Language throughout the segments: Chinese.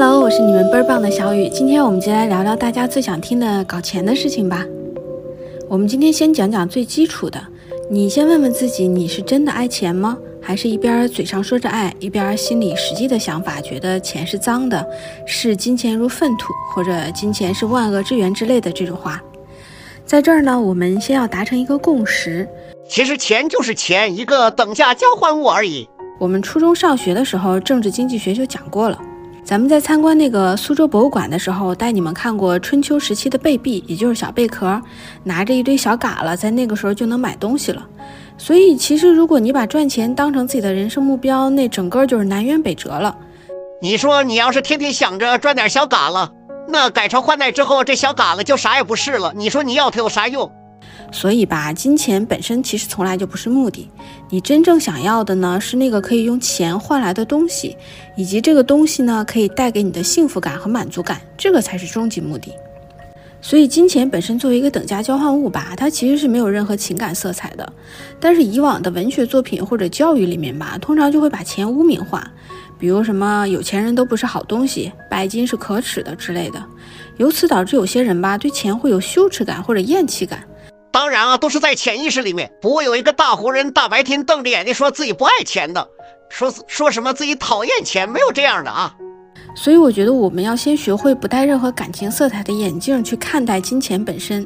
Hello，我是你们倍儿棒的小雨。今天我们就来聊聊大家最想听的搞钱的事情吧。我们今天先讲讲最基础的，你先问问自己，你是真的爱钱吗？还是一边嘴上说着爱，一边心里实际的想法觉得钱是脏的，视金钱如粪土，或者金钱是万恶之源之类的这种话？在这儿呢，我们先要达成一个共识。其实钱就是钱，一个等价交换物而已。我们初中上学的时候，政治经济学就讲过了。咱们在参观那个苏州博物馆的时候，带你们看过春秋时期的贝币，也就是小贝壳，拿着一堆小嘎了，在那个时候就能买东西了。所以，其实如果你把赚钱当成自己的人生目标，那整个就是南辕北辙了。你说你要是天天想着赚点小嘎了，那改朝换代之后，这小嘎了就啥也不是了。你说你要它有啥用？所以吧，金钱本身其实从来就不是目的。你真正想要的呢，是那个可以用钱换来的东西，以及这个东西呢，可以带给你的幸福感和满足感，这个才是终极目的。所以，金钱本身作为一个等价交换物吧，它其实是没有任何情感色彩的。但是，以往的文学作品或者教育里面吧，通常就会把钱污名化，比如什么有钱人都不是好东西，拜金是可耻的之类的。由此导致有些人吧，对钱会有羞耻感或者厌弃感。当然啊，都是在潜意识里面，不会有一个大活人大白天瞪着眼睛说自己不爱钱的，说说什么自己讨厌钱，没有这样的啊。所以我觉得我们要先学会不带任何感情色彩的眼镜去看待金钱本身，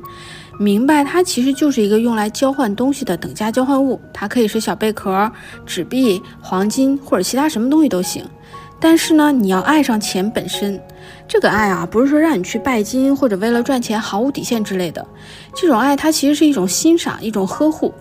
明白它其实就是一个用来交换东西的等价交换物，它可以是小贝壳、纸币、黄金或者其他什么东西都行。但是呢，你要爱上钱本身，这个爱啊，不是说让你去拜金或者为了赚钱毫无底线之类的。这种爱，它其实是一种欣赏，一种呵护，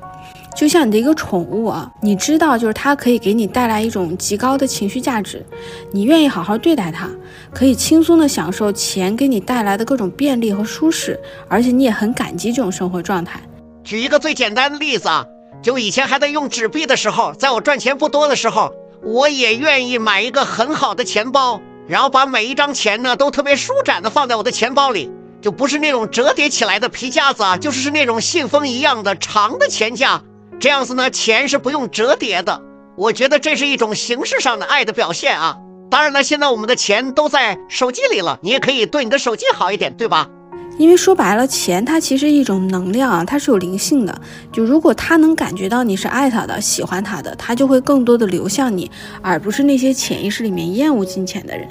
就像你的一个宠物啊，你知道，就是它可以给你带来一种极高的情绪价值，你愿意好好对待它，可以轻松的享受钱给你带来的各种便利和舒适，而且你也很感激这种生活状态。举一个最简单的例子啊，就以前还在用纸币的时候，在我赚钱不多的时候。我也愿意买一个很好的钱包，然后把每一张钱呢都特别舒展的放在我的钱包里，就不是那种折叠起来的皮夹子啊，就是是那种信封一样的长的钱夹，这样子呢钱是不用折叠的。我觉得这是一种形式上的爱的表现啊。当然了，现在我们的钱都在手机里了，你也可以对你的手机好一点，对吧？因为说白了，钱它其实一种能量啊，它是有灵性的。就如果它能感觉到你是爱它的、喜欢它的，它就会更多的流向你，而不是那些潜意识里面厌恶金钱的人。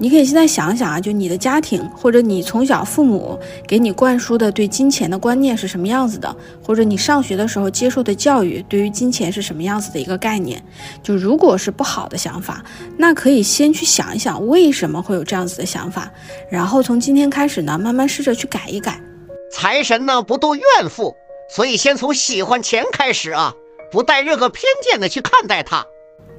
你可以现在想想啊，就你的家庭，或者你从小父母给你灌输的对金钱的观念是什么样子的，或者你上学的时候接受的教育对于金钱是什么样子的一个概念。就如果是不好的想法，那可以先去想一想为什么会有这样子的想法，然后从今天开始呢，慢慢试着去改一改。财神呢不渡怨妇，所以先从喜欢钱开始啊，不带任何偏见的去看待它。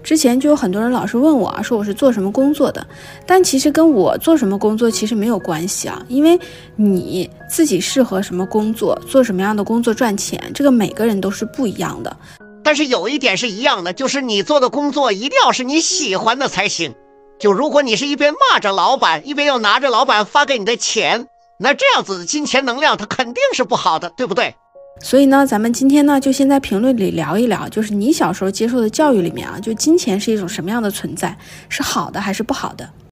之前就有很多人老是问我啊，说我是做什么工作的，但其实跟我做什么工作其实没有关系啊，因为你自己适合什么工作，做什么样的工作赚钱，这个每个人都是不一样的。但是有一点是一样的，就是你做的工作一定要是你喜欢的才行。就如果你是一边骂着老板，一边又拿着老板发给你的钱，那这样子的金钱能量它肯定是不好的，对不对？所以呢，咱们今天呢，就先在评论里聊一聊，就是你小时候接受的教育里面啊，就金钱是一种什么样的存在，是好的还是不好的？